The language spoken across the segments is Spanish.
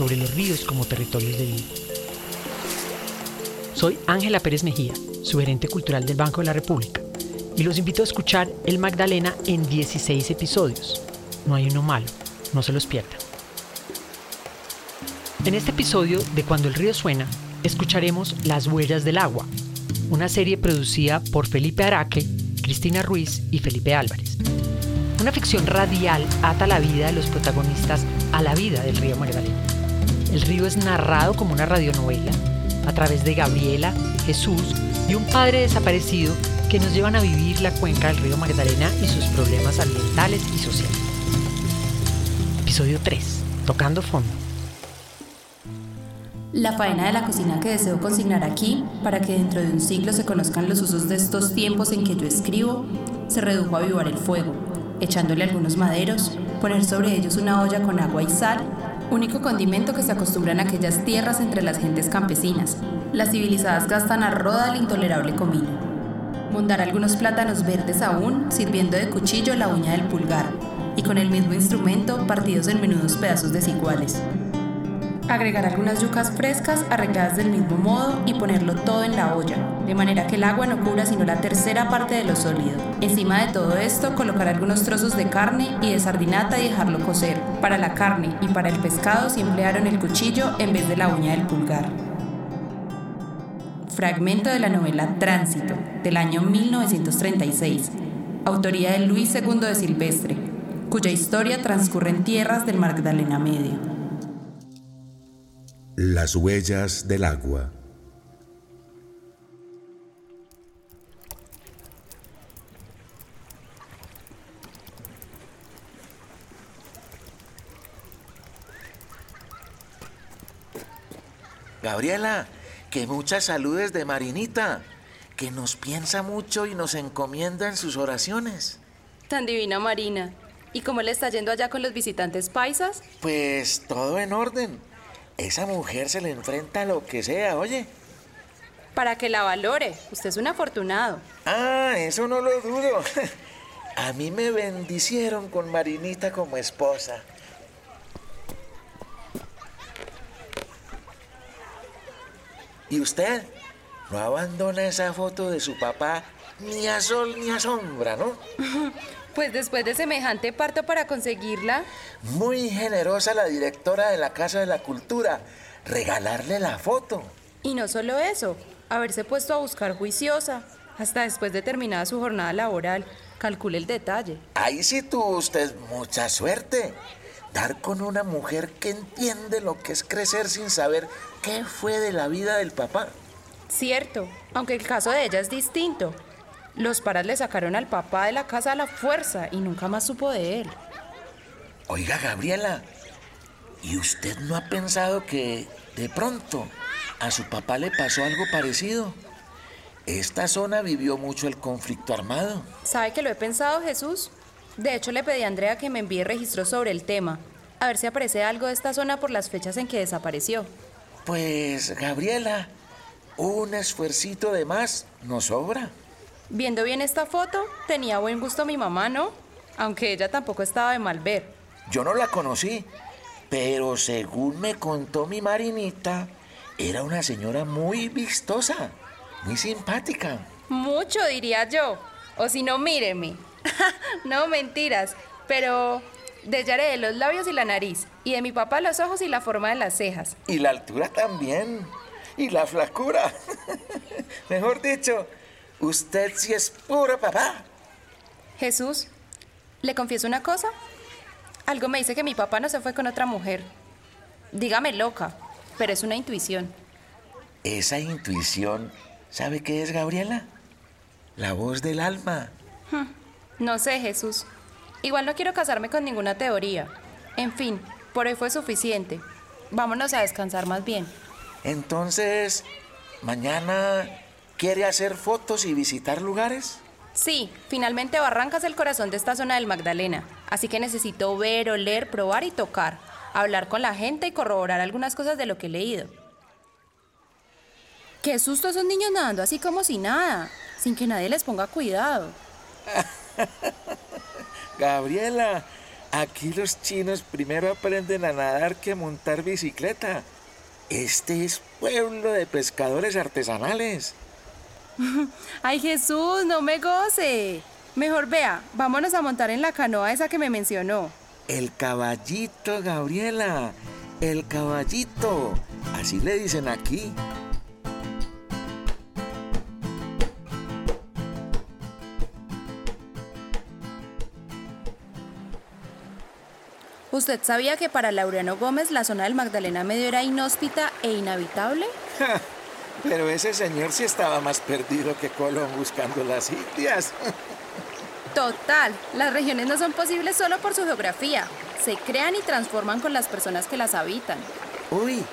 sobre los ríos como territorios de vida. Soy Ángela Pérez Mejía, su gerente cultural del Banco de la República, y los invito a escuchar El Magdalena en 16 episodios. No hay uno malo, no se los pierdan. En este episodio de Cuando el río suena, escucharemos Las huellas del agua, una serie producida por Felipe Araque, Cristina Ruiz y Felipe Álvarez. Una ficción radial ata la vida de los protagonistas a la vida del río Magdalena. El río es narrado como una radionovela a través de Gabriela, Jesús y un padre desaparecido que nos llevan a vivir la cuenca del río Magdalena y sus problemas ambientales y sociales. Episodio 3. Tocando fondo. La faena de la cocina que deseo consignar aquí, para que dentro de un siglo se conozcan los usos de estos tiempos en que yo escribo, se redujo a avivar el fuego, echándole algunos maderos, poner sobre ellos una olla con agua y sal, único condimento que se acostumbra en aquellas tierras entre las gentes campesinas. Las civilizadas gastan a roda el intolerable comino. Mondar algunos plátanos verdes aún, sirviendo de cuchillo la uña del pulgar, y con el mismo instrumento partidos en menudos pedazos desiguales agregar algunas yucas frescas arregladas del mismo modo y ponerlo todo en la olla, de manera que el agua no cubra sino la tercera parte de lo sólido. Encima de todo esto, colocar algunos trozos de carne y de sardinata y dejarlo cocer. Para la carne y para el pescado se emplearon el cuchillo en vez de la uña del pulgar. Fragmento de la novela Tránsito, del año 1936, autoría de Luis II de Silvestre, cuya historia transcurre en tierras del Magdalena Medio. Las huellas del agua. Gabriela, que muchas saludes de Marinita, que nos piensa mucho y nos encomienda en sus oraciones. Tan divina Marina. ¿Y cómo le está yendo allá con los visitantes paisas? Pues todo en orden. Esa mujer se le enfrenta a lo que sea, oye. Para que la valore. Usted es un afortunado. Ah, eso no lo dudo. A mí me bendicieron con Marinita como esposa. ¿Y usted? No abandona esa foto de su papá ni a sol ni a sombra, ¿no? Pues después de semejante parto para conseguirla. Muy generosa la directora de la Casa de la Cultura. Regalarle la foto. Y no solo eso, haberse puesto a buscar juiciosa. Hasta después de terminada su jornada laboral. Calcule el detalle. Ahí sí tuvo usted mucha suerte. Dar con una mujer que entiende lo que es crecer sin saber qué fue de la vida del papá. Cierto, aunque el caso de ella es distinto. Los paras le sacaron al papá de la casa a la fuerza y nunca más supo de él. Oiga, Gabriela, ¿y usted no ha pensado que de pronto a su papá le pasó algo parecido? Esta zona vivió mucho el conflicto armado. ¿Sabe que lo he pensado, Jesús? De hecho, le pedí a Andrea que me envíe registros sobre el tema, a ver si aparece algo de esta zona por las fechas en que desapareció. Pues, Gabriela, un esfuercito de más nos sobra. Viendo bien esta foto, tenía buen gusto mi mamá, ¿no? Aunque ella tampoco estaba de mal ver. Yo no la conocí, pero según me contó mi Marinita, era una señora muy vistosa, muy simpática. Mucho, diría yo. O si no, míreme. no, mentiras. Pero de ella de los labios y la nariz. Y de mi papá los ojos y la forma de las cejas. Y la altura también. Y la flacura. Mejor dicho, Usted sí es puro papá. Jesús, ¿le confieso una cosa? Algo me dice que mi papá no se fue con otra mujer. Dígame loca, pero es una intuición. Esa intuición, ¿sabe qué es, Gabriela? La voz del alma. Hmm, no sé, Jesús. Igual no quiero casarme con ninguna teoría. En fin, por hoy fue suficiente. vámonos a descansar más bien. Entonces, mañana quiere hacer fotos y visitar lugares. Sí, finalmente Barranca es el corazón de esta zona del Magdalena, así que necesito ver, oler, probar y tocar, hablar con la gente y corroborar algunas cosas de lo que he leído. Qué susto esos niños nadando así como si nada, sin que nadie les ponga cuidado. Gabriela, aquí los chinos primero aprenden a nadar que a montar bicicleta. Este es pueblo de pescadores artesanales. Ay Jesús, no me goce. Mejor vea, vámonos a montar en la canoa esa que me mencionó. El caballito, Gabriela. El caballito. Así le dicen aquí. ¿Usted sabía que para Laureano Gómez la zona del Magdalena Medio era inhóspita e inhabitable? Pero ese señor sí estaba más perdido que Colón buscando las Indias. Total, las regiones no son posibles solo por su geografía. Se crean y transforman con las personas que las habitan. Uy,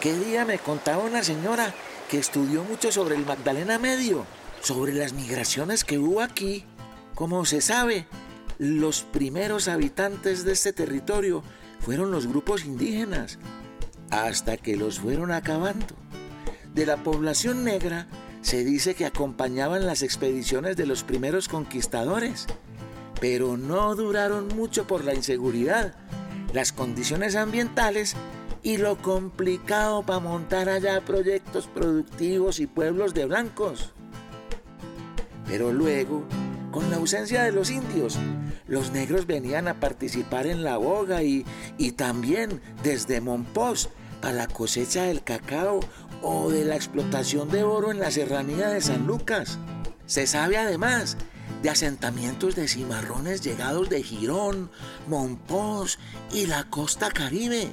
qué día me contaba una señora que estudió mucho sobre el Magdalena Medio, sobre las migraciones que hubo aquí. Como se sabe, los primeros habitantes de este territorio fueron los grupos indígenas, hasta que los fueron acabando. De la población negra se dice que acompañaban las expediciones de los primeros conquistadores, pero no duraron mucho por la inseguridad, las condiciones ambientales y lo complicado para montar allá proyectos productivos y pueblos de blancos. Pero luego, con la ausencia de los indios, los negros venían a participar en la boga y, y también desde Monpós para la cosecha del cacao o de la explotación de oro en la serranía de San Lucas. Se sabe además de asentamientos de cimarrones llegados de Girón, Monpós y la costa caribe.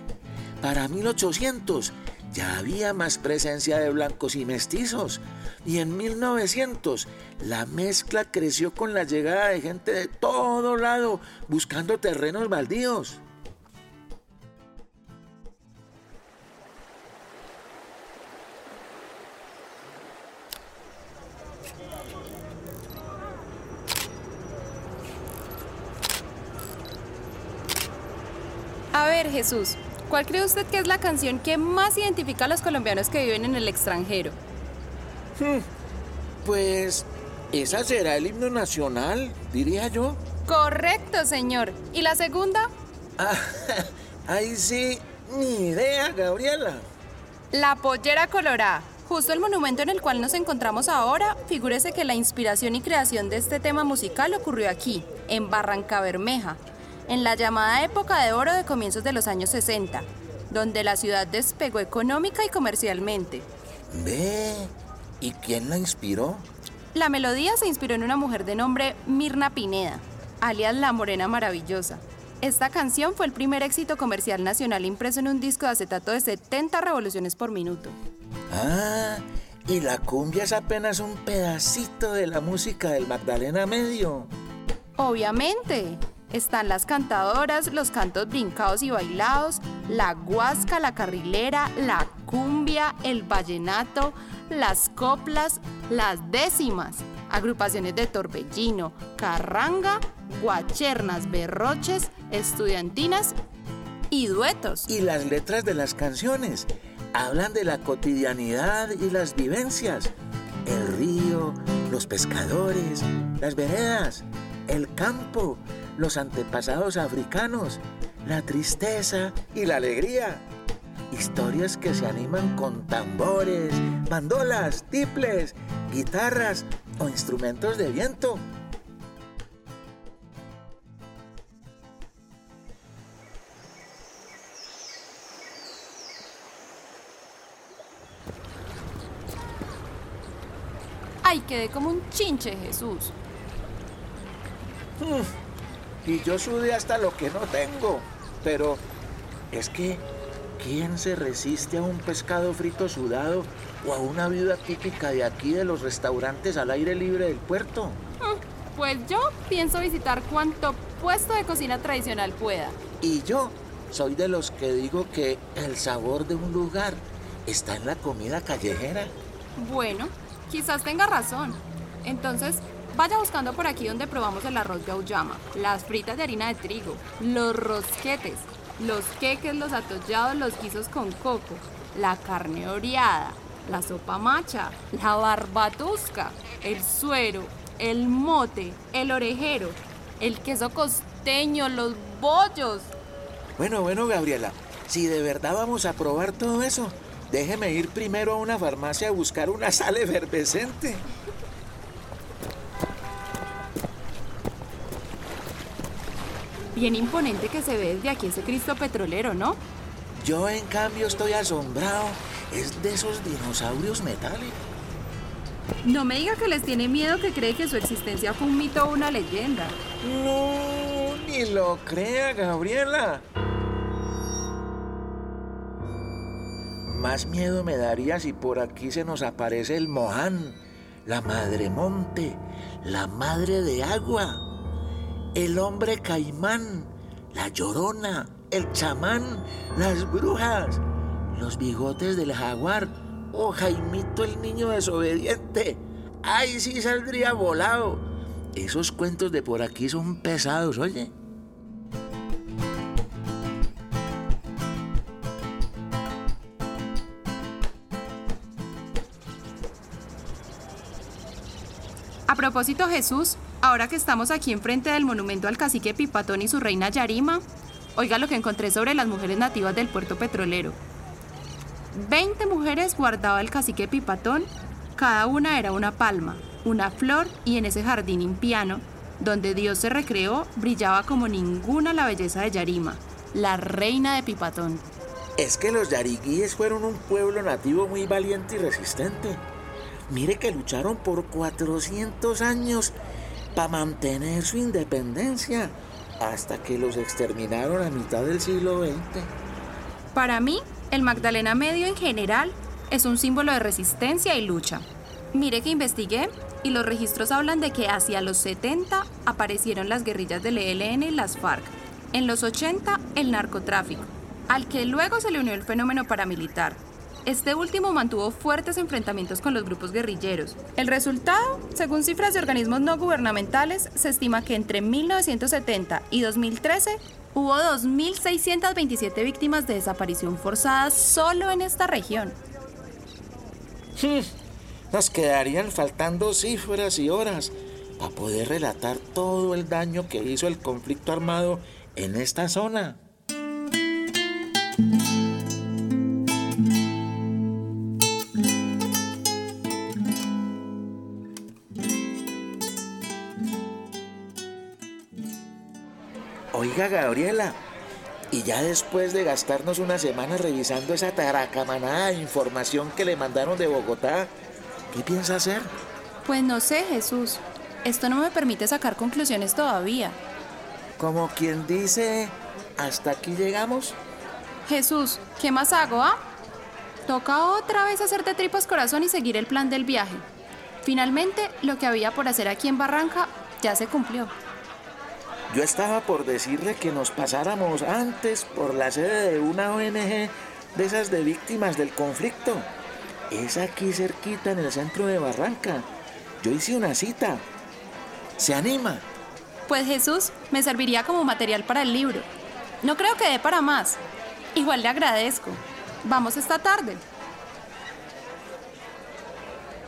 Para 1800 ya había más presencia de blancos y mestizos. Y en 1900 la mezcla creció con la llegada de gente de todo lado buscando terrenos baldíos. Ver, Jesús, ¿cuál cree usted que es la canción que más identifica a los colombianos que viven en el extranjero? Pues esa será el himno nacional, diría yo. Correcto, señor. ¿Y la segunda? Ah, ahí sí, ni idea, Gabriela. La pollera colorada. Justo el monumento en el cual nos encontramos ahora, figúrese que la inspiración y creación de este tema musical ocurrió aquí, en Barranca Bermeja, en la llamada época de oro de comienzos de los años 60, donde la ciudad despegó económica y comercialmente. Ve, ¿y quién la inspiró? La melodía se inspiró en una mujer de nombre Mirna Pineda, alias La Morena Maravillosa. Esta canción fue el primer éxito comercial nacional impreso en un disco de acetato de 70 revoluciones por minuto. Ah, y la cumbia es apenas un pedacito de la música del Magdalena Medio. Obviamente. Están las cantadoras, los cantos brincados y bailados, la guasca, la carrilera, la cumbia, el vallenato, las coplas, las décimas, agrupaciones de torbellino, carranga, guachernas, berroches, estudiantinas y duetos. Y las letras de las canciones hablan de la cotidianidad y las vivencias. El río, los pescadores, las veredas, el campo, los antepasados africanos, la tristeza y la alegría. Historias que se animan con tambores, mandolas, tiples, guitarras o instrumentos de viento. Ay, quedé como un chinche, Jesús. Y yo sudé hasta lo que no tengo. Pero es que, ¿quién se resiste a un pescado frito sudado o a una vida típica de aquí de los restaurantes al aire libre del puerto? Pues yo pienso visitar cuanto puesto de cocina tradicional pueda. Y yo soy de los que digo que el sabor de un lugar está en la comida callejera. Bueno, quizás tenga razón. Entonces, vaya buscando por aquí donde probamos el arroz de auyama, las fritas de harina de trigo, los rosquetes, los queques, los atollados, los guisos con coco, la carne oreada, la sopa macha, la barbatusca, el suero, el mote, el orejero, el queso costeño, los bollos. Bueno, bueno, Gabriela, si de verdad vamos a probar todo eso, déjeme ir primero a una farmacia a buscar una sal efervescente. Bien imponente que se ve desde aquí ese Cristo petrolero, ¿no? Yo en cambio estoy asombrado. Es de esos dinosaurios metálicos. No me diga que les tiene miedo que cree que su existencia fue un mito o una leyenda. No, ni lo crea, Gabriela. Más miedo me daría si por aquí se nos aparece el Mohan, la madre monte, la madre de agua, el hombre caimán, la llorona, el chamán, las brujas, los bigotes del jaguar o Jaimito el niño desobediente. ¡Ay, sí saldría volado! Esos cuentos de por aquí son pesados, oye. Propósito, Jesús, ahora que estamos aquí enfrente del monumento al cacique Pipatón y su reina Yarima, oiga lo que encontré sobre las mujeres nativas del puerto petrolero. Veinte mujeres guardaba el cacique Pipatón, cada una era una palma, una flor y en ese jardín impiano, donde Dios se recreó, brillaba como ninguna la belleza de Yarima, la reina de Pipatón. Es que los yariguíes fueron un pueblo nativo muy valiente y resistente. Mire que lucharon por 400 años para mantener su independencia hasta que los exterminaron a mitad del siglo XX. Para mí, el Magdalena Medio en general es un símbolo de resistencia y lucha. Mire que investigué y los registros hablan de que hacia los 70 aparecieron las guerrillas del ELN y las FARC. En los 80 el narcotráfico, al que luego se le unió el fenómeno paramilitar. Este último mantuvo fuertes enfrentamientos con los grupos guerrilleros. El resultado, según cifras de organismos no gubernamentales, se estima que entre 1970 y 2013 hubo 2.627 víctimas de desaparición forzada solo en esta región. Nos quedarían faltando cifras y horas para poder relatar todo el daño que hizo el conflicto armado en esta zona. Oiga, Gabriela, y ya después de gastarnos una semana revisando esa taracamanada de información que le mandaron de Bogotá, ¿qué piensa hacer? Pues no sé, Jesús. Esto no me permite sacar conclusiones todavía. Como quien dice, hasta aquí llegamos. Jesús, ¿qué más hago, ah? Toca otra vez hacerte tripas corazón y seguir el plan del viaje. Finalmente, lo que había por hacer aquí en Barranca ya se cumplió. Yo estaba por decirle que nos pasáramos antes por la sede de una ONG de esas de víctimas del conflicto. Es aquí cerquita en el centro de Barranca. Yo hice una cita. ¿Se anima? Pues Jesús, me serviría como material para el libro. No creo que dé para más. Igual le agradezco. Vamos esta tarde.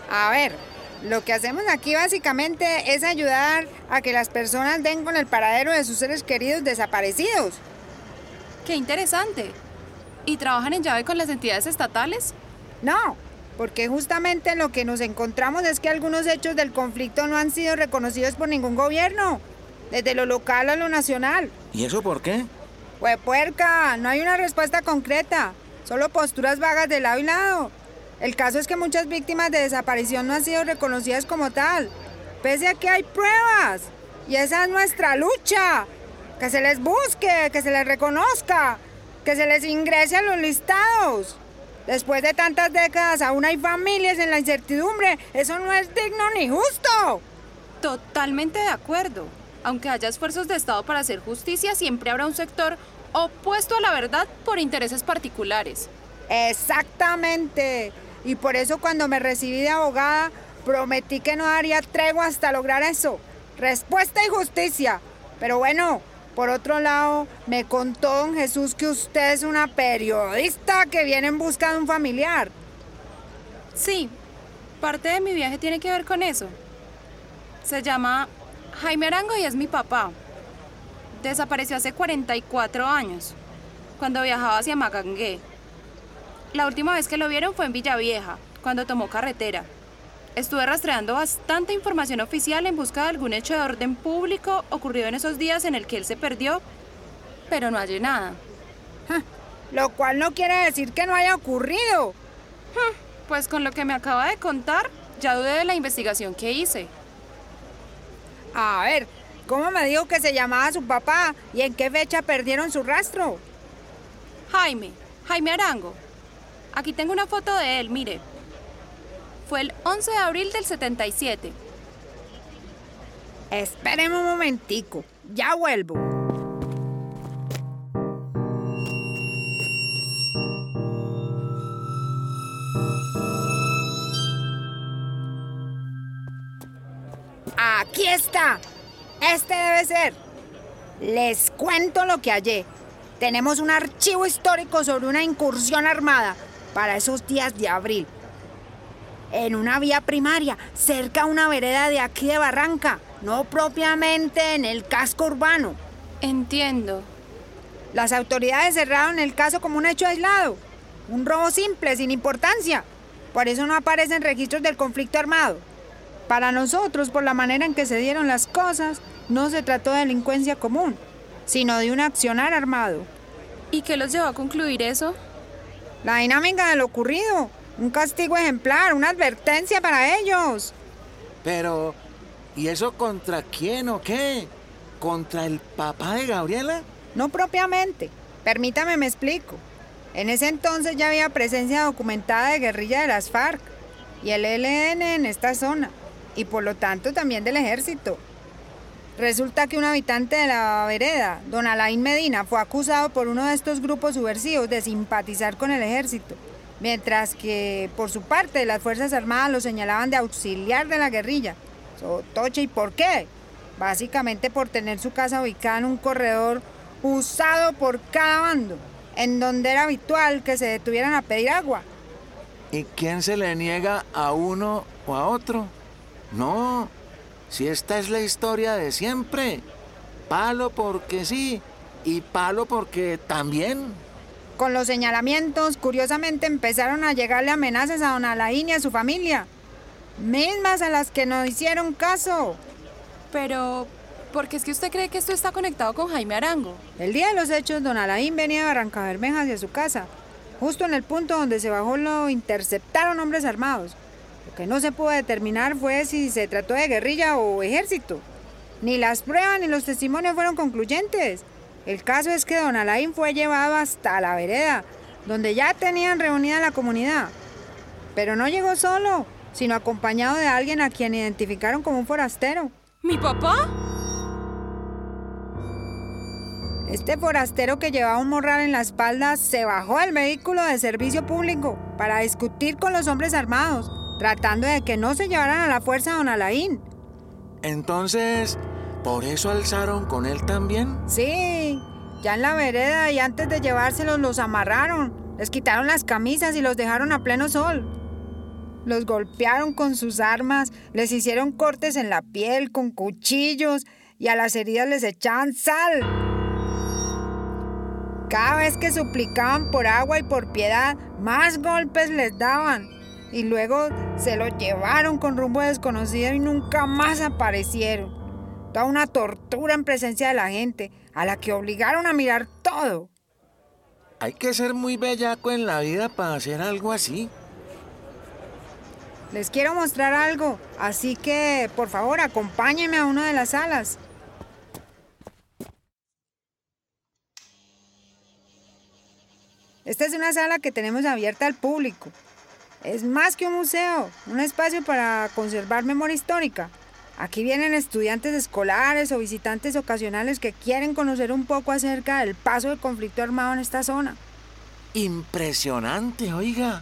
A ver, lo que hacemos aquí básicamente es ayudar a que las personas den con el paradero de sus seres queridos desaparecidos. Qué interesante. ¿Y trabajan en llave con las entidades estatales? No, porque justamente lo que nos encontramos es que algunos hechos del conflicto no han sido reconocidos por ningún gobierno, desde lo local a lo nacional. ¿Y eso por qué? Pues puerca, no hay una respuesta concreta, solo posturas vagas de lado y lado. El caso es que muchas víctimas de desaparición no han sido reconocidas como tal, pese a que hay pruebas. Y esa es nuestra lucha. Que se les busque, que se les reconozca, que se les ingrese a los listados. Después de tantas décadas aún hay familias en la incertidumbre. Eso no es digno ni justo. Totalmente de acuerdo. Aunque haya esfuerzos de Estado para hacer justicia, siempre habrá un sector opuesto a la verdad por intereses particulares. Exactamente. Y por eso cuando me recibí de abogada, prometí que no daría tregua hasta lograr eso. Respuesta y justicia. Pero bueno, por otro lado, me contó don Jesús que usted es una periodista que viene en busca de un familiar. Sí, parte de mi viaje tiene que ver con eso. Se llama Jaime Arango y es mi papá. Desapareció hace 44 años, cuando viajaba hacia Magangué. La última vez que lo vieron fue en Villavieja, cuando tomó carretera. Estuve rastreando bastante información oficial en busca de algún hecho de orden público ocurrido en esos días en el que él se perdió, pero no hallé nada. Lo cual no quiere decir que no haya ocurrido. Pues con lo que me acaba de contar, ya dudé de la investigación que hice. A ver, ¿cómo me dijo que se llamaba su papá y en qué fecha perdieron su rastro? Jaime, Jaime Arango. Aquí tengo una foto de él, mire. Fue el 11 de abril del 77. Espéreme un momentico, ya vuelvo. Aquí está. Este debe ser. Les cuento lo que hallé. Tenemos un archivo histórico sobre una incursión armada para esos días de abril. En una vía primaria, cerca a una vereda de aquí de Barranca, no propiamente en el casco urbano. Entiendo. Las autoridades cerraron el caso como un hecho aislado, un robo simple, sin importancia. Por eso no aparecen registros del conflicto armado. Para nosotros, por la manera en que se dieron las cosas, no se trató de delincuencia común, sino de un accionar armado. ¿Y qué los llevó a concluir eso? La dinámica de lo ocurrido, un castigo ejemplar, una advertencia para ellos. Pero, ¿y eso contra quién o qué? ¿Contra el papá de Gabriela? No propiamente. Permítame me explico. En ese entonces ya había presencia documentada de guerrilla de las FARC y el ELN en esta zona, y por lo tanto también del ejército. Resulta que un habitante de la vereda, don Alain Medina, fue acusado por uno de estos grupos subversivos de simpatizar con el ejército, mientras que por su parte las Fuerzas Armadas lo señalaban de auxiliar de la guerrilla. Sotoche, ¿y por qué? Básicamente por tener su casa ubicada en un corredor usado por cada bando, en donde era habitual que se detuvieran a pedir agua. ¿Y quién se le niega a uno o a otro? No, si esta es la historia de siempre. Palo porque sí y palo porque también. Con los señalamientos, curiosamente empezaron a llegarle amenazas a don Alain y a su familia. Mismas a las que no hicieron caso. Pero, ¿por qué es que usted cree que esto está conectado con Jaime Arango? El día de los hechos, don Alain venía de Barranca Bermeja hacia su casa. Justo en el punto donde se bajó lo interceptaron hombres armados. Lo que no se pudo determinar fue si se trató de guerrilla o ejército. Ni las pruebas ni los testimonios fueron concluyentes. El caso es que don Alain fue llevado hasta la vereda, donde ya tenían reunida la comunidad. Pero no llegó solo, sino acompañado de alguien a quien identificaron como un forastero. ¿Mi papá? Este forastero que llevaba un morral en la espalda se bajó del vehículo de servicio público para discutir con los hombres armados, tratando de que no se llevaran a la fuerza a don Alain. Entonces, ¿por eso alzaron con él también? Sí, ya en la vereda y antes de llevárselos los amarraron, les quitaron las camisas y los dejaron a pleno sol. Los golpearon con sus armas, les hicieron cortes en la piel con cuchillos y a las heridas les echaban sal. Cada vez que suplicaban por agua y por piedad, más golpes les daban. Y luego se los llevaron con rumbo desconocido y nunca más aparecieron. Toda una tortura en presencia de la gente, a la que obligaron a mirar todo. Hay que ser muy bellaco en la vida para hacer algo así. Les quiero mostrar algo, así que por favor acompáñenme a una de las salas. Esta es una sala que tenemos abierta al público. Es más que un museo, un espacio para conservar memoria histórica. Aquí vienen estudiantes escolares o visitantes ocasionales que quieren conocer un poco acerca del paso del conflicto armado en esta zona. Impresionante, oiga.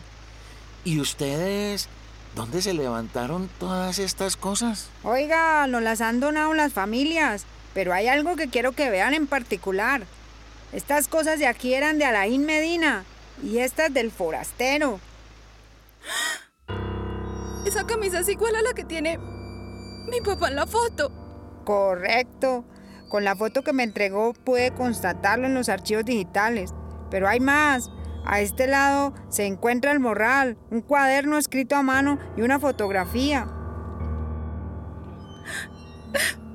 ¿Y ustedes dónde se levantaron todas estas cosas? Oiga, nos las han donado las familias, pero hay algo que quiero que vean en particular. Estas cosas de aquí eran de Alain Medina y estas del forastero. Esa camisa es igual a la que tiene mi papá en la foto. Correcto. Con la foto que me entregó pude constatarlo en los archivos digitales. Pero hay más. A este lado se encuentra el morral, un cuaderno escrito a mano y una fotografía.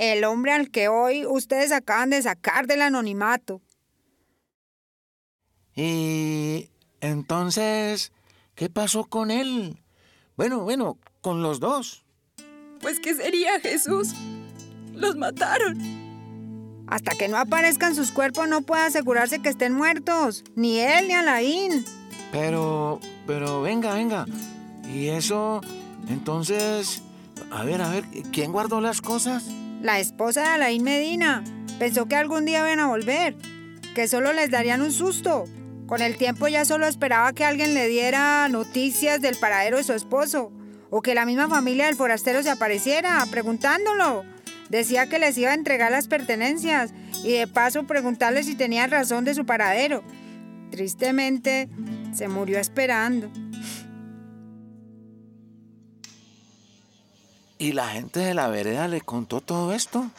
El hombre al que hoy ustedes acaban de sacar del anonimato. Y entonces, ¿qué pasó con él? Bueno, bueno, con los dos. Pues, ¿qué sería, Jesús? Los mataron. Hasta que no aparezcan sus cuerpos no puede asegurarse que estén muertos. Ni él ni Alain. Pero, pero venga, venga. ¿Y eso? Entonces, a ver, a ver, ¿quién guardó las cosas? La esposa de Alain Medina. Pensó que algún día iban a volver. Que solo les darían un susto. Con el tiempo ya solo esperaba que alguien le diera noticias del paradero de su esposo. O que la misma familia del forastero se apareciera preguntándolo. Decía que les iba a entregar las pertenencias y de paso preguntarle si tenían razón de su paradero. Tristemente, se murió esperando. ¿Y la gente de la vereda le contó todo esto?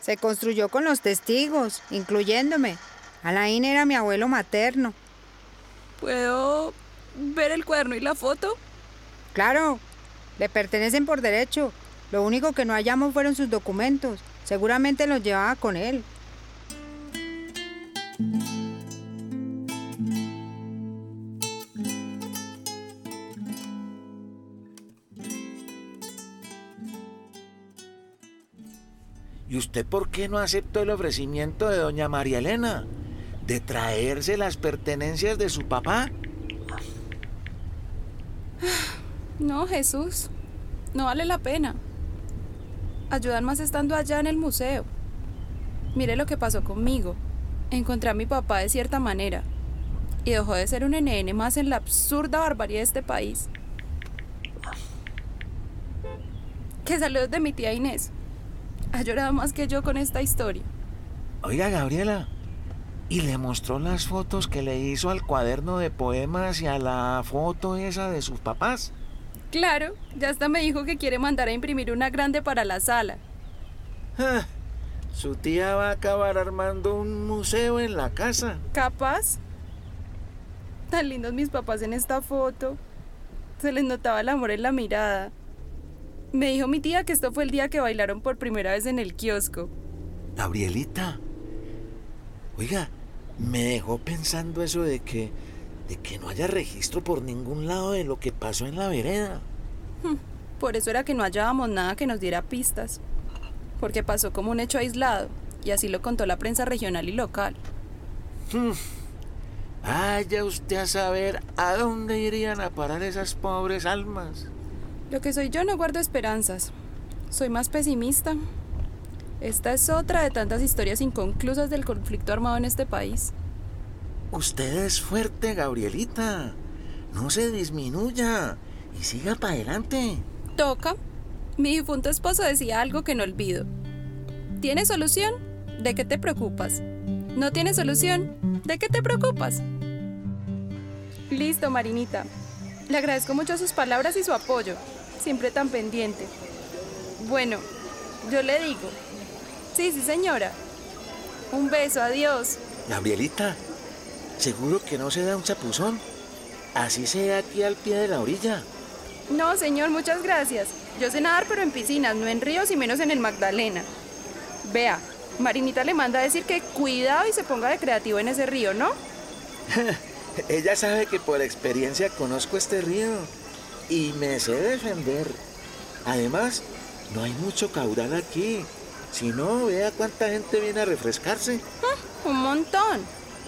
Se construyó con los testigos, incluyéndome. Alain era mi abuelo materno. ¿Puedo ver el cuaderno y la foto? Claro, le pertenecen por derecho. Lo único que no hallamos fueron sus documentos. Seguramente los llevaba con él. ¿Y usted por qué no aceptó el ofrecimiento de doña María Elena? De traerse las pertenencias de su papá. No, Jesús. No vale la pena. Ayudan más estando allá en el museo. Mire lo que pasó conmigo. Encontré a mi papá de cierta manera. Y dejó de ser un NN más en la absurda barbarie de este país. Que saludos de mi tía Inés. Ha llorado más que yo con esta historia. Oiga, Gabriela, ¿y le mostró las fotos que le hizo al cuaderno de poemas y a la foto esa de sus papás? Claro, ya hasta me dijo que quiere mandar a imprimir una grande para la sala. Ah, su tía va a acabar armando un museo en la casa. ¿Capaz? Tan lindos mis papás en esta foto. Se les notaba el amor en la mirada. Me dijo mi tía que esto fue el día que bailaron por primera vez en el kiosco. Gabrielita, oiga, me dejó pensando eso de que, de que no haya registro por ningún lado de lo que pasó en la vereda. Por eso era que no hallábamos nada que nos diera pistas. Porque pasó como un hecho aislado, y así lo contó la prensa regional y local. Vaya usted a saber a dónde irían a parar esas pobres almas. Lo que soy yo no guardo esperanzas. Soy más pesimista. Esta es otra de tantas historias inconclusas del conflicto armado en este país. Usted es fuerte, Gabrielita. No se disminuya y siga para adelante. Toca. Mi difunto esposo decía algo que no olvido. ¿Tiene solución? ¿De qué te preocupas? ¿No tiene solución? ¿De qué te preocupas? Listo, Marinita. Le agradezco mucho sus palabras y su apoyo. Siempre tan pendiente. Bueno, yo le digo. Sí, sí, señora. Un beso, adiós. Gabrielita, ¿seguro que no se da un chapuzón? Así sea aquí al pie de la orilla. No, señor, muchas gracias. Yo sé nadar, pero en piscinas, no en ríos y menos en el Magdalena. Vea, Marinita le manda a decir que cuidado y se ponga de creativo en ese río, ¿no? Ella sabe que por experiencia conozco este río y me sé defender. Además, no hay mucho caudal aquí. Si no, vea cuánta gente viene a refrescarse. Ah, un montón.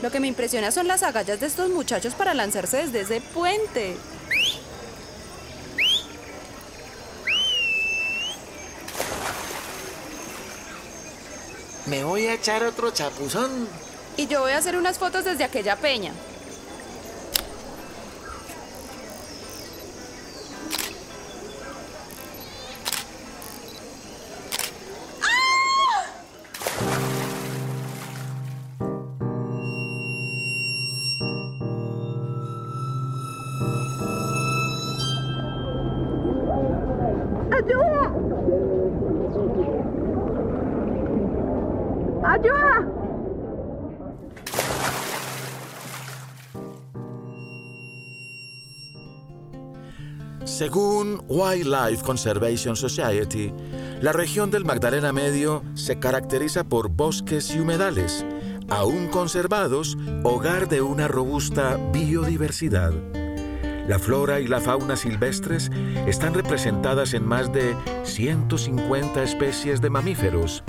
Lo que me impresiona son las agallas de estos muchachos para lanzarse desde ese puente. Me voy a echar otro chapuzón. Y yo voy a hacer unas fotos desde aquella peña. Según Wildlife Conservation Society, la región del Magdalena Medio se caracteriza por bosques y humedales, aún conservados, hogar de una robusta biodiversidad. La flora y la fauna silvestres están representadas en más de 150 especies de mamíferos,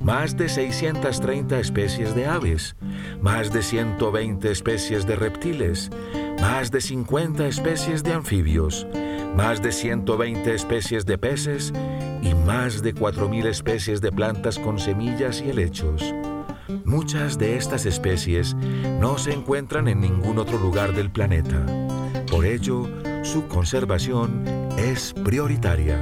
más de 630 especies de aves, más de 120 especies de reptiles, más de 50 especies de anfibios, más de 120 especies de peces y más de 4.000 especies de plantas con semillas y helechos. Muchas de estas especies no se encuentran en ningún otro lugar del planeta. Por ello, su conservación es prioritaria.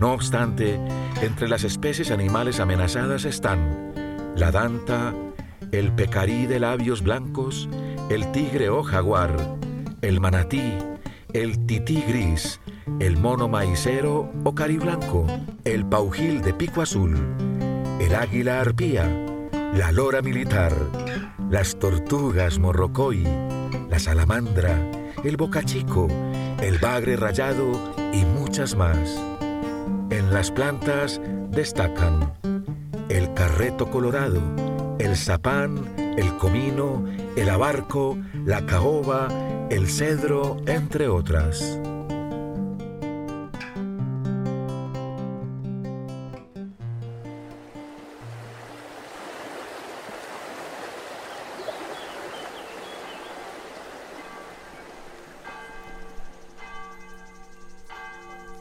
No obstante, entre las especies animales amenazadas están la danta, el pecarí de labios blancos, el tigre o jaguar, el manatí, el tití gris, el mono maicero o cariblanco, el paujil de pico azul, el águila arpía, la lora militar, las tortugas morrocoy, la salamandra, el bocachico, el bagre rayado y muchas más. En las plantas destacan el carreto colorado, el zapán, el comino, el abarco, la caoba, el cedro, entre otras.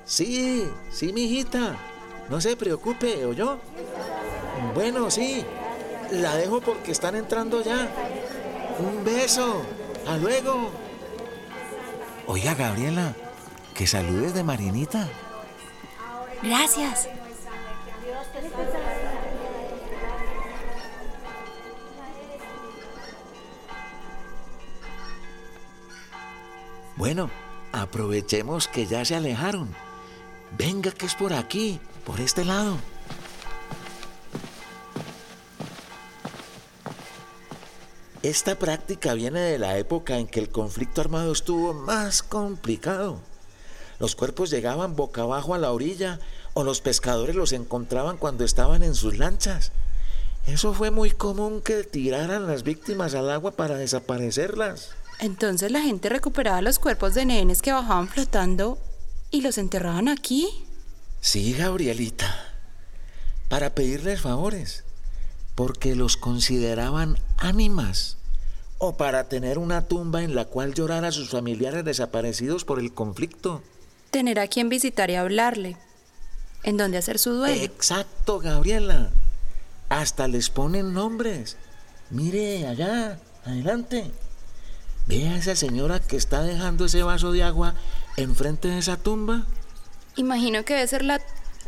Sí, sí, mijita. No se preocupe, ¿o yo? Bueno, sí. La dejo porque están entrando ya. Un beso. A luego. Oiga, Gabriela, que saludes de Marinita. Gracias. Bueno, aprovechemos que ya se alejaron. Venga, que es por aquí, por este lado. Esta práctica viene de la época en que el conflicto armado estuvo más complicado. Los cuerpos llegaban boca abajo a la orilla o los pescadores los encontraban cuando estaban en sus lanchas. Eso fue muy común que tiraran las víctimas al agua para desaparecerlas. Entonces la gente recuperaba los cuerpos de nenes que bajaban flotando y los enterraban aquí. Sí, Gabrielita, para pedirles favores, porque los consideraban ánimas, o para tener una tumba en la cual llorar a sus familiares desaparecidos por el conflicto. Tener a quien visitar y hablarle. En donde hacer su duelo. Exacto, Gabriela. Hasta les ponen nombres. Mire, allá, adelante. Ve a esa señora que está dejando ese vaso de agua enfrente de esa tumba. Imagino que debe ser la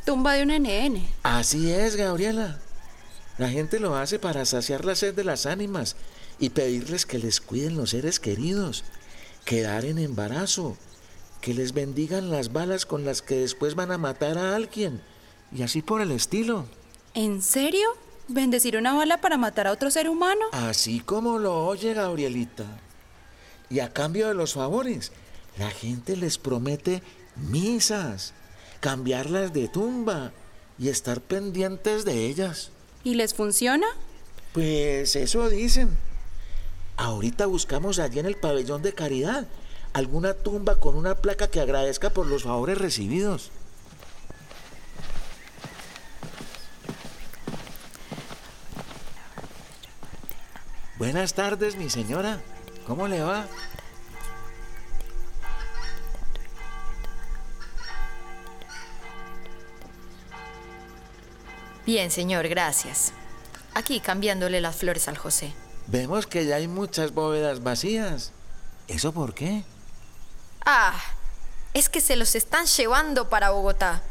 tumba de un NN. Así es, Gabriela. La gente lo hace para saciar la sed de las ánimas y pedirles que les cuiden los seres queridos, quedar en embarazo, que les bendigan las balas con las que después van a matar a alguien, y así por el estilo. ¿En serio? ¿Bendecir una bala para matar a otro ser humano? Así como lo oye Gabrielita. Y a cambio de los favores, la gente les promete misas, cambiarlas de tumba y estar pendientes de ellas. ¿Y les funciona? Pues eso dicen. Ahorita buscamos allí en el pabellón de caridad alguna tumba con una placa que agradezca por los favores recibidos. Buenas tardes, mi señora. ¿Cómo le va? Bien, señor, gracias. Aquí cambiándole las flores al José. Vemos que ya hay muchas bóvedas vacías. ¿Eso por qué? Ah, es que se los están llevando para Bogotá,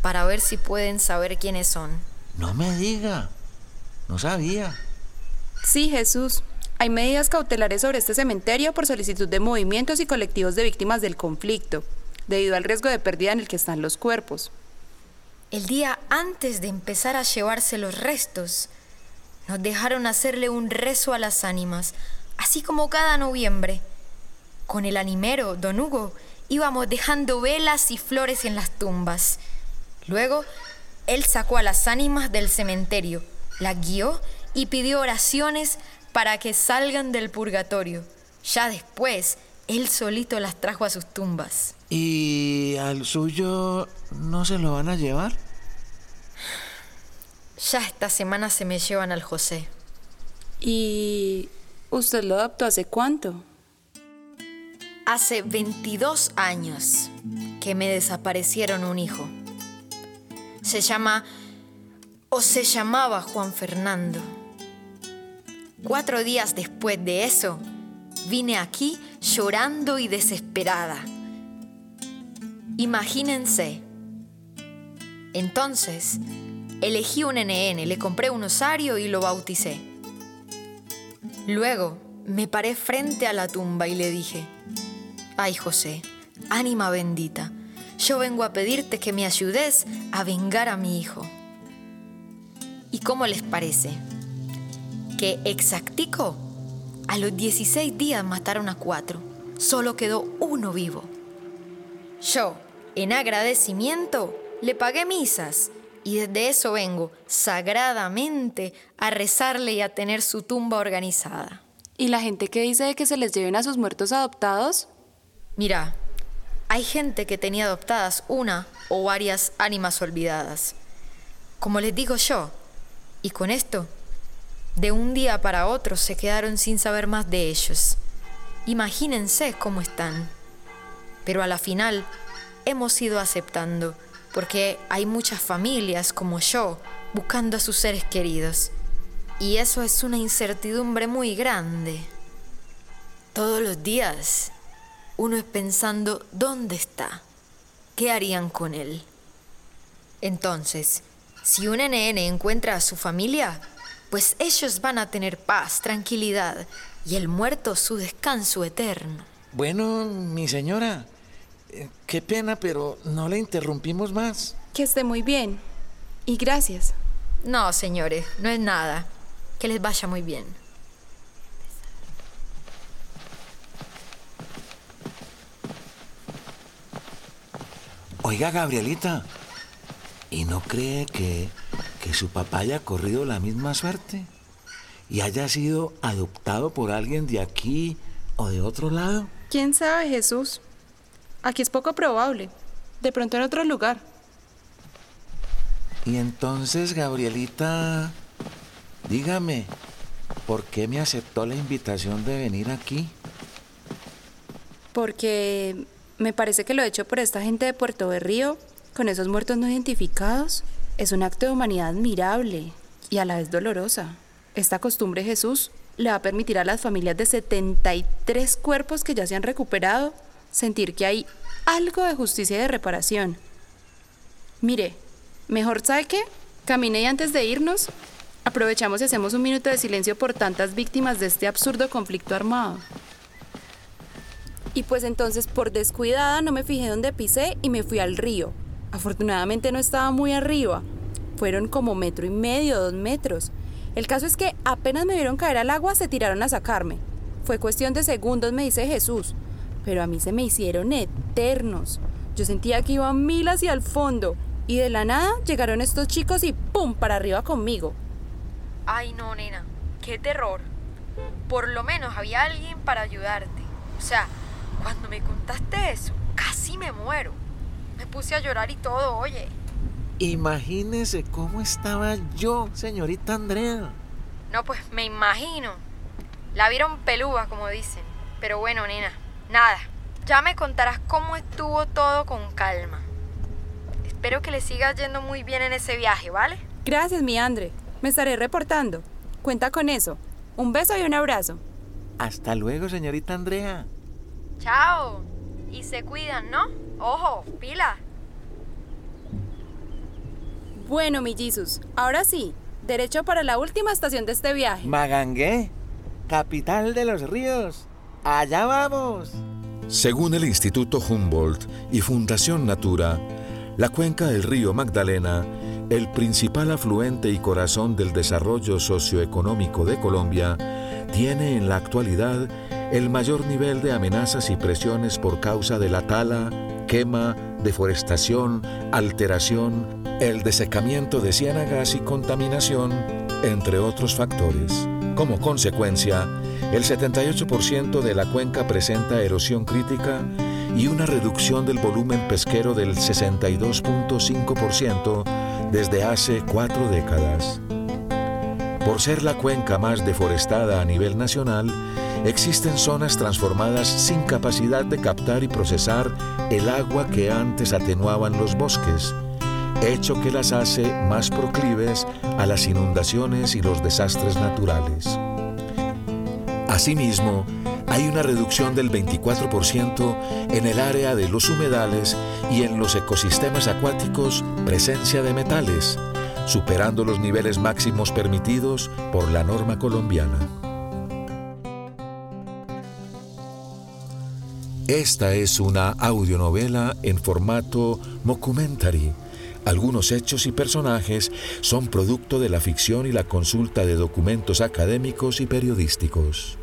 para ver si pueden saber quiénes son. No me diga. No sabía. Sí, Jesús. Hay medidas cautelares sobre este cementerio por solicitud de movimientos y colectivos de víctimas del conflicto, debido al riesgo de pérdida en el que están los cuerpos. El día antes de empezar a llevarse los restos, nos dejaron hacerle un rezo a las ánimas, así como cada noviembre. Con el animero, don Hugo, íbamos dejando velas y flores en las tumbas. Luego, él sacó a las ánimas del cementerio, las guió y pidió oraciones para que salgan del purgatorio. Ya después, él solito las trajo a sus tumbas. ¿Y al suyo no se lo van a llevar? Ya esta semana se me llevan al José. ¿Y usted lo adoptó hace cuánto? Hace 22 años que me desaparecieron un hijo. Se llama o se llamaba Juan Fernando. Cuatro días después de eso, vine aquí llorando y desesperada. Imagínense. Entonces, elegí un NN, le compré un osario y lo bauticé. Luego, me paré frente a la tumba y le dije, ay José, ánima bendita, yo vengo a pedirte que me ayudes a vengar a mi hijo. ¿Y cómo les parece? Que exactico, a los 16 días mataron a cuatro, solo quedó uno vivo. Yo, en agradecimiento, le pagué misas y desde eso vengo sagradamente a rezarle y a tener su tumba organizada. ¿Y la gente que dice de que se les lleven a sus muertos adoptados? Mira, hay gente que tenía adoptadas una o varias ánimas olvidadas. Como les digo yo, y con esto, de un día para otro se quedaron sin saber más de ellos. Imagínense cómo están. Pero a la final hemos ido aceptando, porque hay muchas familias como yo buscando a sus seres queridos. Y eso es una incertidumbre muy grande. Todos los días uno es pensando dónde está, qué harían con él. Entonces, si un NN encuentra a su familia, pues ellos van a tener paz, tranquilidad y el muerto su descanso eterno. Bueno, mi señora, eh, qué pena, pero no le interrumpimos más. Que esté muy bien. Y gracias. No, señores, no es nada. Que les vaya muy bien. Oiga, Gabrielita, ¿y no cree que, que su papá haya corrido la misma suerte? ¿Y haya sido adoptado por alguien de aquí o de otro lado? ¿Quién sabe, Jesús? Aquí es poco probable. De pronto en otro lugar. Y entonces, Gabrielita, dígame, ¿por qué me aceptó la invitación de venir aquí? Porque me parece que lo hecho por esta gente de Puerto Berrío, con esos muertos no identificados, es un acto de humanidad admirable y a la vez dolorosa. Esta costumbre, Jesús, le va a permitir a las familias de 73 cuerpos que ya se han recuperado sentir que hay algo de justicia y de reparación. Mire, mejor sabe qué, camine y antes de irnos, aprovechamos y hacemos un minuto de silencio por tantas víctimas de este absurdo conflicto armado. Y pues entonces por descuidada no me fijé dónde pisé y me fui al río. Afortunadamente no estaba muy arriba. Fueron como metro y medio, dos metros. El caso es que apenas me vieron caer al agua se tiraron a sacarme. Fue cuestión de segundos, me dice Jesús. Pero a mí se me hicieron eternos. Yo sentía que iba mil hacia el fondo. Y de la nada llegaron estos chicos y ¡pum! para arriba conmigo. Ay, no, nena, qué terror. Por lo menos había alguien para ayudarte. O sea, cuando me contaste eso, casi me muero. Me puse a llorar y todo, oye. Imagínese cómo estaba yo, señorita Andrea. No, pues me imagino. La vieron pelúa, como dicen. Pero bueno, nena, nada. Ya me contarás cómo estuvo todo con calma. Espero que le siga yendo muy bien en ese viaje, ¿vale? Gracias, mi Andre. Me estaré reportando. Cuenta con eso. Un beso y un abrazo. Hasta luego, señorita Andrea. Chao. Y se cuidan, ¿no? Ojo, pila. Bueno, mi Jesus, ahora sí, derecho para la última estación de este viaje. Magangué, capital de los ríos. Allá vamos. Según el Instituto Humboldt y Fundación Natura, la cuenca del río Magdalena, el principal afluente y corazón del desarrollo socioeconómico de Colombia, tiene en la actualidad el mayor nivel de amenazas y presiones por causa de la tala, quema, deforestación, alteración, el desecamiento de ciénagas y contaminación, entre otros factores. Como consecuencia, el 78% de la cuenca presenta erosión crítica y una reducción del volumen pesquero del 62.5% desde hace cuatro décadas. Por ser la cuenca más deforestada a nivel nacional, existen zonas transformadas sin capacidad de captar y procesar el agua que antes atenuaban los bosques, hecho que las hace más proclives a las inundaciones y los desastres naturales. Asimismo, hay una reducción del 24% en el área de los humedales y en los ecosistemas acuáticos presencia de metales, superando los niveles máximos permitidos por la norma colombiana. Esta es una audionovela en formato mockumentary. Algunos hechos y personajes son producto de la ficción y la consulta de documentos académicos y periodísticos.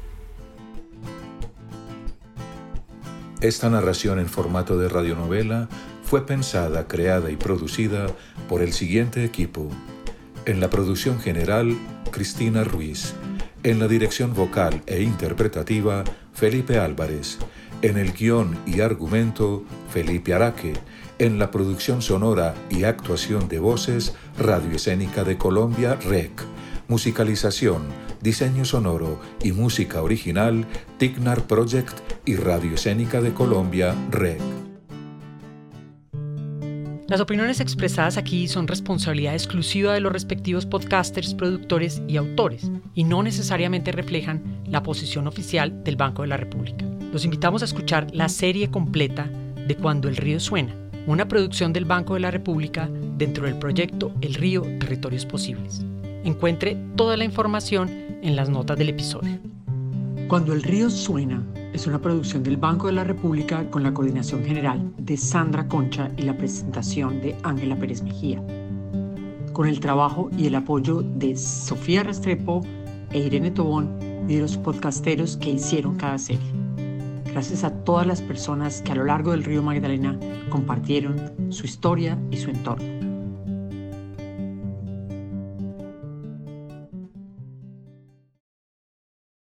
Esta narración en formato de radionovela fue pensada, creada y producida por el siguiente equipo. En la producción general, Cristina Ruiz. En la dirección vocal e interpretativa, Felipe Álvarez. En el guion y argumento, Felipe Araque. En la producción sonora y actuación de voces, Radio Escénica de Colombia, REC. Musicalización, diseño sonoro y música original, Tignar Project y Radio Escénica de Colombia, REC. Las opiniones expresadas aquí son responsabilidad exclusiva de los respectivos podcasters, productores y autores, y no necesariamente reflejan la posición oficial del Banco de la República. Los invitamos a escuchar la serie completa de Cuando el río suena, una producción del Banco de la República dentro del proyecto El río Territorios Posibles. Encuentre toda la información en las notas del episodio. Cuando el río suena es una producción del Banco de la República con la coordinación general de Sandra Concha y la presentación de Ángela Pérez Mejía, con el trabajo y el apoyo de Sofía Restrepo e Irene Tobón y de los podcasteros que hicieron cada serie. Gracias a todas las personas que a lo largo del río Magdalena compartieron su historia y su entorno.